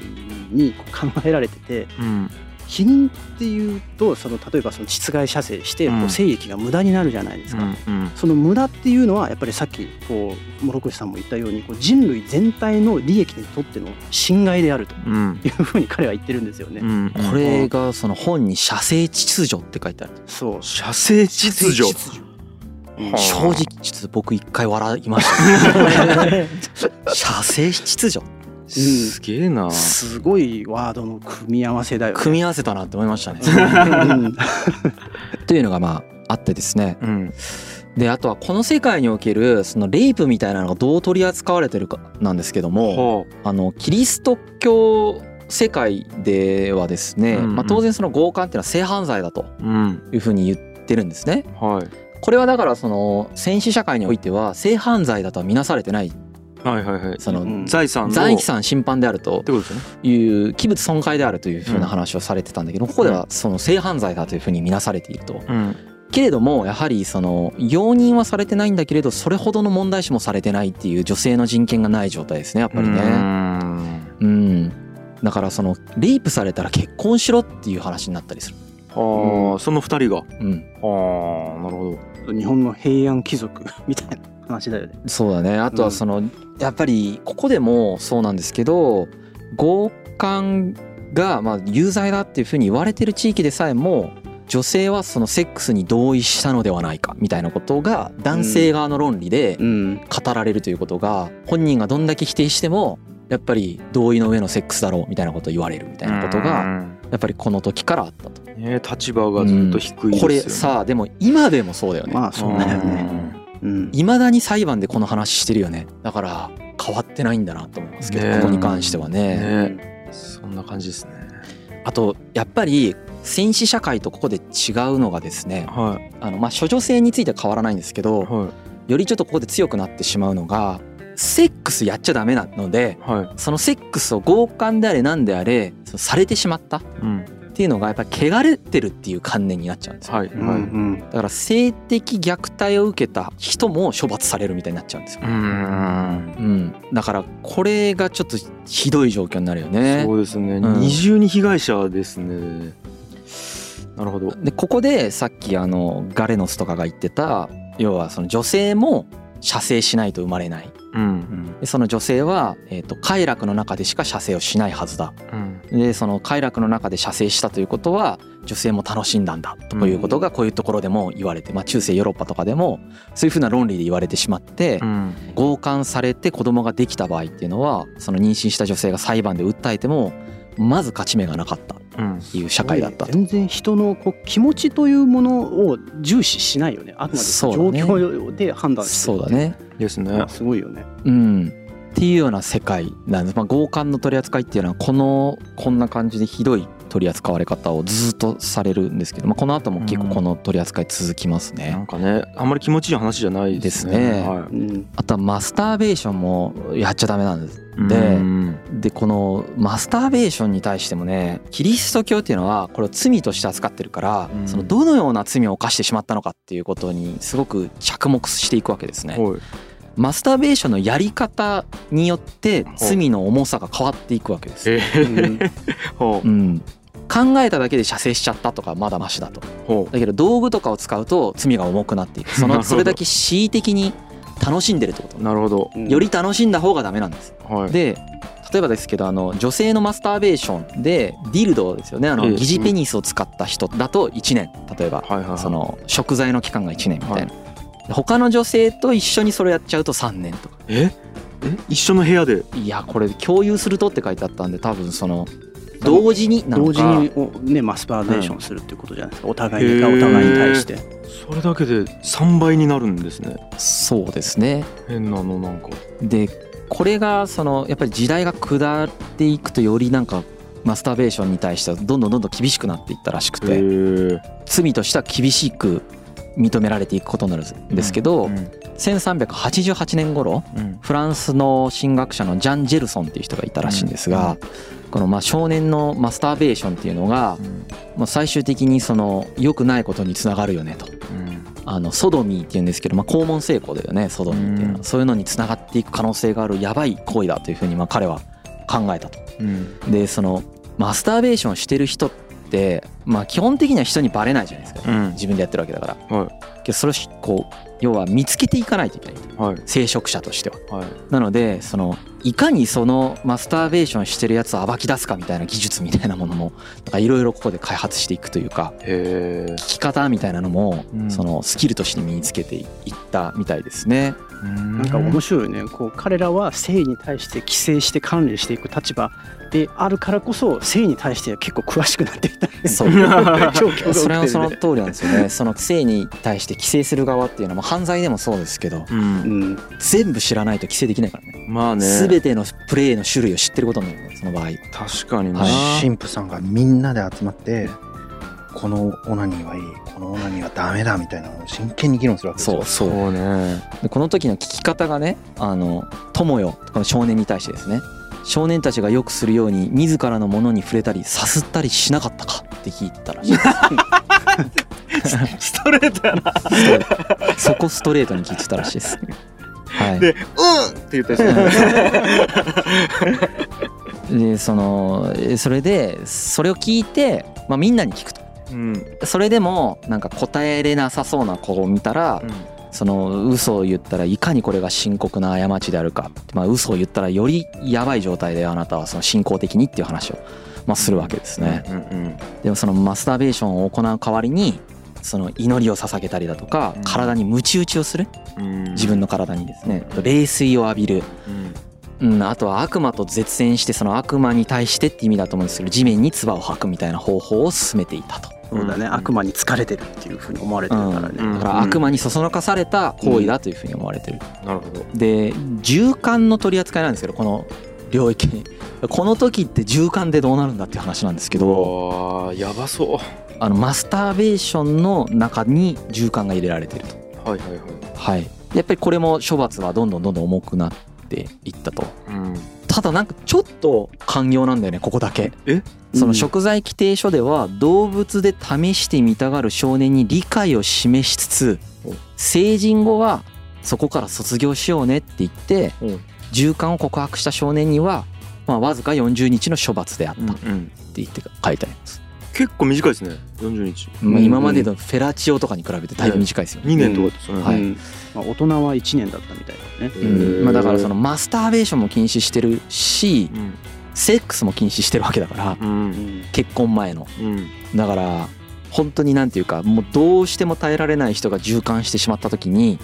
[SPEAKER 5] に考えられてて
[SPEAKER 2] うん
[SPEAKER 5] 避妊っていうとその例えばその膣外射精して
[SPEAKER 2] うん。
[SPEAKER 5] こう精液が無駄になるじゃないですか。
[SPEAKER 2] うん
[SPEAKER 5] その無駄っていうのはやっぱりさっきこう諸越さんも言ったようにこう人類全体の利益にとっての侵害であると
[SPEAKER 2] うん
[SPEAKER 5] いうふうに彼は言ってるんですよね。
[SPEAKER 2] うん。
[SPEAKER 3] これがその本に射精秩序って書いてある。
[SPEAKER 5] そう。
[SPEAKER 2] 射精秩序。
[SPEAKER 3] 正直ちょっと僕一回笑いました、ね。射精秩序
[SPEAKER 2] すげえな。
[SPEAKER 5] すごいワードの組み合わせだよね。
[SPEAKER 3] 組み合わせたなって思いましたね。
[SPEAKER 5] うん。
[SPEAKER 3] というのがまああってですね。
[SPEAKER 2] うん。
[SPEAKER 3] であとはこの世界におけるそのレイプみたいなのがどう取り扱われてるかなんですけども
[SPEAKER 2] は
[SPEAKER 3] あのキリスト教世界ではですね、
[SPEAKER 2] うん。うん
[SPEAKER 3] まあ、当然その強姦っていうのは性犯罪だというふうに言ってるんですね。
[SPEAKER 2] はい。
[SPEAKER 3] これはだからその戦死社会においては性犯罪だとは見なされてない
[SPEAKER 2] はいはいはい。
[SPEAKER 3] その
[SPEAKER 5] うん。
[SPEAKER 2] 財産の。
[SPEAKER 3] 財産侵犯であると
[SPEAKER 2] ってことですよね。
[SPEAKER 3] いう器物損壊であるというふうな話をされてたんだけどここではその性犯罪だというふうに見なされていると。
[SPEAKER 2] うん。
[SPEAKER 3] けれどもやはりその容認はされてないんだけれどそれほどの問題視もされてないっていう女性の人権がない状態ですねやっぱり
[SPEAKER 2] う
[SPEAKER 3] ね。
[SPEAKER 2] ん。
[SPEAKER 3] うん。だからそのレイプされたら結婚しろっていう話になったりする。
[SPEAKER 2] はあその二人が。
[SPEAKER 3] うん、
[SPEAKER 2] はあなるほど。
[SPEAKER 5] 日本の平安貴族 みたいな話だよね。
[SPEAKER 3] そうだね。あとはその、やっぱりここでもそうなんですけど強姦がまあ有罪だっていうふうに言われてる地域でさえも女性はそのセックスに同意したのではないかみたいなことが男性側の論理で
[SPEAKER 5] うん。
[SPEAKER 3] 語られるということが本人がどんだけ否定してもやっぱり同意の上のセックスだろうみたいなことを言われるみたいなことが
[SPEAKER 2] うん
[SPEAKER 3] やっぱりこの時からあったと。
[SPEAKER 2] ね立場がずっと低いですよね。
[SPEAKER 3] これさでも今でもそうだよね。
[SPEAKER 5] まあそうだよね。うん。
[SPEAKER 3] いまだに裁判でこの話してるよね。だから変わってないんだなと思いますけど、
[SPEAKER 2] ね
[SPEAKER 3] ここに関してはね。
[SPEAKER 2] ねそんな感じですね。
[SPEAKER 3] あとやっぱり戦死社会とここで違うのがですね
[SPEAKER 2] はい。
[SPEAKER 3] あのまあ処女性については変わらないんですけど
[SPEAKER 2] は
[SPEAKER 3] よりちょっとここで強くなってしまうのがセックスやっちゃダメなので
[SPEAKER 2] いはい。
[SPEAKER 3] そのセックスを強姦であれ何であれされてしまったっ
[SPEAKER 2] うん。
[SPEAKER 3] ていうのがやっぱり汚れてるっていう観念になっちゃうんですよ。
[SPEAKER 5] うん
[SPEAKER 2] はい。はい
[SPEAKER 5] うん。
[SPEAKER 3] だから性的虐待を受けた人も処罰されるみたいになっちゃうんですよ。
[SPEAKER 2] うーん。
[SPEAKER 3] うん、だからこれがちょっとひどい状況になるよね。
[SPEAKER 2] そうですね、
[SPEAKER 3] うん。
[SPEAKER 2] 二重に被害者ですね。なるほど。
[SPEAKER 3] でここでさっきあのガレノスとかが言ってた要はその女性も射精しないと生まれない
[SPEAKER 2] うん。
[SPEAKER 3] でその女性は、えー、と快楽の中でしか射精をしないはずだ。
[SPEAKER 2] うん。
[SPEAKER 3] でその快楽の中で射精したということは女性も楽しんだんだということがこういうところでも言われて、まあ、中世ヨーロッパとかでもそういうふうな論理で言われてしまって
[SPEAKER 2] うん。
[SPEAKER 3] 強姦されて子供ができた場合っていうのはその妊娠した女性が裁判で訴えてもまず勝ち目がなかった。いう社会だった。と。
[SPEAKER 5] 全然人のこう気持ちというものを重視しないよね。あくまで状況で判断してる
[SPEAKER 3] そうだ。ね。
[SPEAKER 2] ですね
[SPEAKER 5] まあすごいよね。
[SPEAKER 3] うん。っていうような世界なんです。まあ、強姦の取り扱いっていうのはこのこんな感じでひどい取取り扱われ方をずっとされるんですけど、まあ、この後も結構この取り扱い続きますね。
[SPEAKER 2] なんかねあんまり気持ちいい話じゃないですね。
[SPEAKER 3] ね。
[SPEAKER 2] は
[SPEAKER 5] うん
[SPEAKER 3] あとはマスターベーションもやっちゃダメなんです。
[SPEAKER 2] い、
[SPEAKER 3] で
[SPEAKER 2] うん。
[SPEAKER 3] でこのマスターベーションに対してもねキリスト教っていうのはこれを罪として扱ってるから、
[SPEAKER 2] うん。
[SPEAKER 3] そのどのような罪を犯してしまったのかっていうことにすごく着目していくわけですね。
[SPEAKER 2] はい。
[SPEAKER 3] マスターベーションのやり方によって罪の重さが変わっていくわけです。
[SPEAKER 2] え
[SPEAKER 5] うん。
[SPEAKER 2] ー、ほ
[SPEAKER 3] う、ん、考えただけで射精しちゃったとかまだマシだと。だけど道具とかを使うと罪が重くなっていく。その それだけ恣意的に楽しんでるってこと
[SPEAKER 2] う。なるほど。
[SPEAKER 3] より楽しんだ方がダメなんです。
[SPEAKER 2] はい。
[SPEAKER 3] で例えばですけどあの女性のマスターベーションでディルドですよねあの
[SPEAKER 2] ええ
[SPEAKER 3] 疑似ペニスを使った人だと1年例えば。その食材の期間が1年みたいな他の女性と一緒にそれやっちゃうと3年とか
[SPEAKER 2] え？え？一緒の部屋で？
[SPEAKER 3] いやこれ共有するとって書いてあったんで多分その同時になのか。
[SPEAKER 5] 同時におねマスターベーションするっていうことじゃないですか。お互いにお互いに対して。
[SPEAKER 2] それだけで3倍になるんですね。
[SPEAKER 3] そうですね。
[SPEAKER 2] 変なのなんか。
[SPEAKER 3] でこれがそのやっぱり時代が下っていくとよりなんかマスターベーションに対してはどんどんどんどん厳しくなっていったらしく
[SPEAKER 2] へ
[SPEAKER 3] て
[SPEAKER 2] ー。
[SPEAKER 3] 罪としては厳しく認められていくことになるんですけど、
[SPEAKER 2] うん
[SPEAKER 3] 1388年頃
[SPEAKER 2] うん。
[SPEAKER 3] フランスの神学者のジャン・ジェルソンっていう人がいたらしいんですが、このまあ少年のマスターベーションっていうのがまあ最終的にその良くないことにつながるよねと。
[SPEAKER 2] うん。
[SPEAKER 3] あのソドミーっていうんですけど、まあ、肛門成功だよねソドミーっていうのは、
[SPEAKER 2] うん。
[SPEAKER 3] そういうのにつながっていく可能性があるやばい行為だというふうにまあ彼は考えたと。
[SPEAKER 2] うん。
[SPEAKER 3] でそのマスターベーションをしてる人って、まあ、基本的には人にバレないじゃないですか、
[SPEAKER 2] うん。
[SPEAKER 3] 自分でやってるわけだから。
[SPEAKER 2] は
[SPEAKER 3] けどそれをしこう要は見つけていかないといけないと
[SPEAKER 2] はい
[SPEAKER 3] 聖職者としては。
[SPEAKER 2] はい。
[SPEAKER 3] なのでそのいかにそのマスターベーションしてるやつを暴き出すかみたいな技術みたいなものもいろいろここで開発していくというか。聞き方みたいなのも
[SPEAKER 2] うん
[SPEAKER 3] そのスキルとして身につけていったみたいですね。
[SPEAKER 2] な
[SPEAKER 5] なんか面白いよねこう彼らは性に対して規制して管理していく立場であるからこそ性に対して結構詳しくなっていったり
[SPEAKER 3] そうそれはその通りなんですよね。その性に対して規制する側っていうのはまあ犯罪でもそうですけど
[SPEAKER 2] うん
[SPEAKER 5] うん
[SPEAKER 3] 全部知らないと規制できないからね。
[SPEAKER 2] まあね。
[SPEAKER 3] 全てのプレイの種類を知ってることになるねその場合。
[SPEAKER 2] 確かにな。
[SPEAKER 3] はい
[SPEAKER 4] 神父さんがみんなで集まってこのオナニーはいいこのオナニーはダメだみたいなのを真剣に議論するわけですよ
[SPEAKER 3] そうそう
[SPEAKER 2] ね。
[SPEAKER 3] でこの時の聞き方がね「あの友よ」この少年に対してですね少年たちがよくするように自らのものに触れたりさすったりしなかったかって聞いたらしいです
[SPEAKER 2] ストレートやな。
[SPEAKER 3] そこストレートに聞いてたらしいです。はい、
[SPEAKER 2] で、うんって言ったりする。
[SPEAKER 3] でそのえそれでそれを聞いて、まあ、みんなに聞くと
[SPEAKER 2] うん。
[SPEAKER 3] それでもなんか答えれなさそうな子を見たら、その嘘を言ったらいかにこれが深刻な過ちであるか、まあ、嘘を言ったらよりやばい状態であなたはその進行的にっていう話を、まあ、するわけですね。
[SPEAKER 2] うん
[SPEAKER 3] でもそのマスターベーションを行う代わりにその祈りを捧げたりだとか
[SPEAKER 2] うん
[SPEAKER 3] 体に鞭打ちをする？
[SPEAKER 2] うん。
[SPEAKER 3] 自分の体にですね冷水を浴びる、
[SPEAKER 2] うん。
[SPEAKER 3] うん、あとは悪魔と絶縁してその悪魔に対してって意味だと思うんですけど地面に唾を吐くみたいな方法を進めていたと。
[SPEAKER 5] そうだね悪魔に疲れてるっていうふうに思われてるからね、
[SPEAKER 2] うん
[SPEAKER 3] だから悪魔にそそのかされた行為だというふうに思われてる。
[SPEAKER 2] なるほど。
[SPEAKER 3] で銃管の取り扱いなんですけどこの領域にこの時って銃管でどうなるんだっていう話なんですけど
[SPEAKER 2] やばそう。
[SPEAKER 3] あのマスターベーションの中に銃管が入れられてると。
[SPEAKER 2] はいはいはい。
[SPEAKER 3] はい、やっぱりこれも処罰はどんどんどんどん重くなっていったと。
[SPEAKER 2] うん。
[SPEAKER 3] ただなんかちょっと寛容なんだよねここだけ。
[SPEAKER 2] え？
[SPEAKER 3] その食材規定書では動物で試してみたがる少年に理解を示しつつ
[SPEAKER 2] お
[SPEAKER 3] 成人後はそこから卒業しようねって言って
[SPEAKER 2] お
[SPEAKER 3] 従姦を告白した少年にはまあわずか40日の処罰であったって
[SPEAKER 2] うん。
[SPEAKER 3] 言って書いてあります。
[SPEAKER 2] 結構短いですね。40日。
[SPEAKER 3] まあ今までのフェラチオとかに比べてだいぶ短いですよね。
[SPEAKER 2] 2年とかですよね。
[SPEAKER 3] はい
[SPEAKER 5] うんまあ、大人は1年だったみたいだね
[SPEAKER 3] うんまあ、だからそのマスターベーションも禁止してるし
[SPEAKER 2] うん。
[SPEAKER 3] セックスも禁止してるわけだから
[SPEAKER 2] う。
[SPEAKER 5] うんん
[SPEAKER 3] 結婚前の
[SPEAKER 2] うん。
[SPEAKER 3] だから本当になんていうかもうどうしても耐えられない人が従姦してしまった時に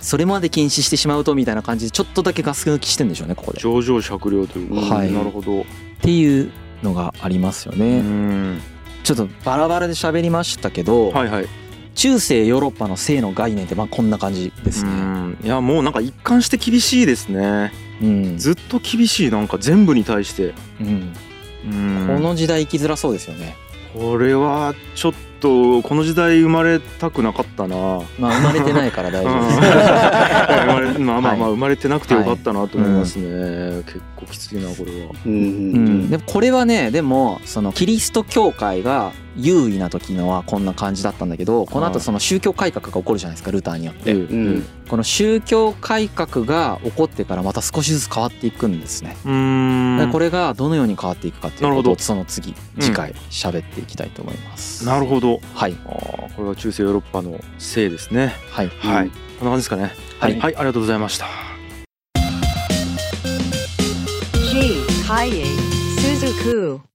[SPEAKER 3] それまで禁止してしまうとみたいな感じでちょっとだけガス抜きしてんでしょうねここで。っ
[SPEAKER 2] 上場酌量というか。
[SPEAKER 3] はい
[SPEAKER 2] なるほど。
[SPEAKER 3] ていうのがありますよ
[SPEAKER 2] う
[SPEAKER 3] ね。
[SPEAKER 2] ん。
[SPEAKER 3] ちょっとバラバラで喋りましたけど、
[SPEAKER 2] はいはい。
[SPEAKER 3] 中世ヨーロッパの性の概念ってまあこんな感じです
[SPEAKER 2] う
[SPEAKER 3] ね。
[SPEAKER 2] ん。いやもうなんか一貫して厳しいですね。
[SPEAKER 3] うん。
[SPEAKER 2] ずっと厳しいなんか全部に対して。
[SPEAKER 3] うん。
[SPEAKER 2] うん。
[SPEAKER 3] この時代生きづらそうですよね。
[SPEAKER 2] これはちょっとこの時代生まれたくなかったな。
[SPEAKER 3] まあ生まれてないから大丈夫です。
[SPEAKER 2] 生まれまあまあまあ
[SPEAKER 3] はい。
[SPEAKER 2] 生まれてなくてよかったなと思いますね、結構きついなこれは。
[SPEAKER 5] うん。
[SPEAKER 3] うん、でもこれはねでもそのキリスト教会が優位な時のはこんな感じだったんだけどこの後その宗教改革が起こるじゃないですかルターによって、
[SPEAKER 5] うん。
[SPEAKER 3] この宗教改革が起こってからまた少しずつ変わっていくんですね、これがどのように変わっていくかっていうことをその次次回喋っていきたいと思います、
[SPEAKER 2] なるほど。
[SPEAKER 3] はい。
[SPEAKER 2] あーこれが中世ヨーロッパのせいですね。
[SPEAKER 3] はい。
[SPEAKER 2] はい、こんな感じですかね。
[SPEAKER 3] はい。
[SPEAKER 2] はい、ありがとうございました。
[SPEAKER 1] G. Kaye Suzuku.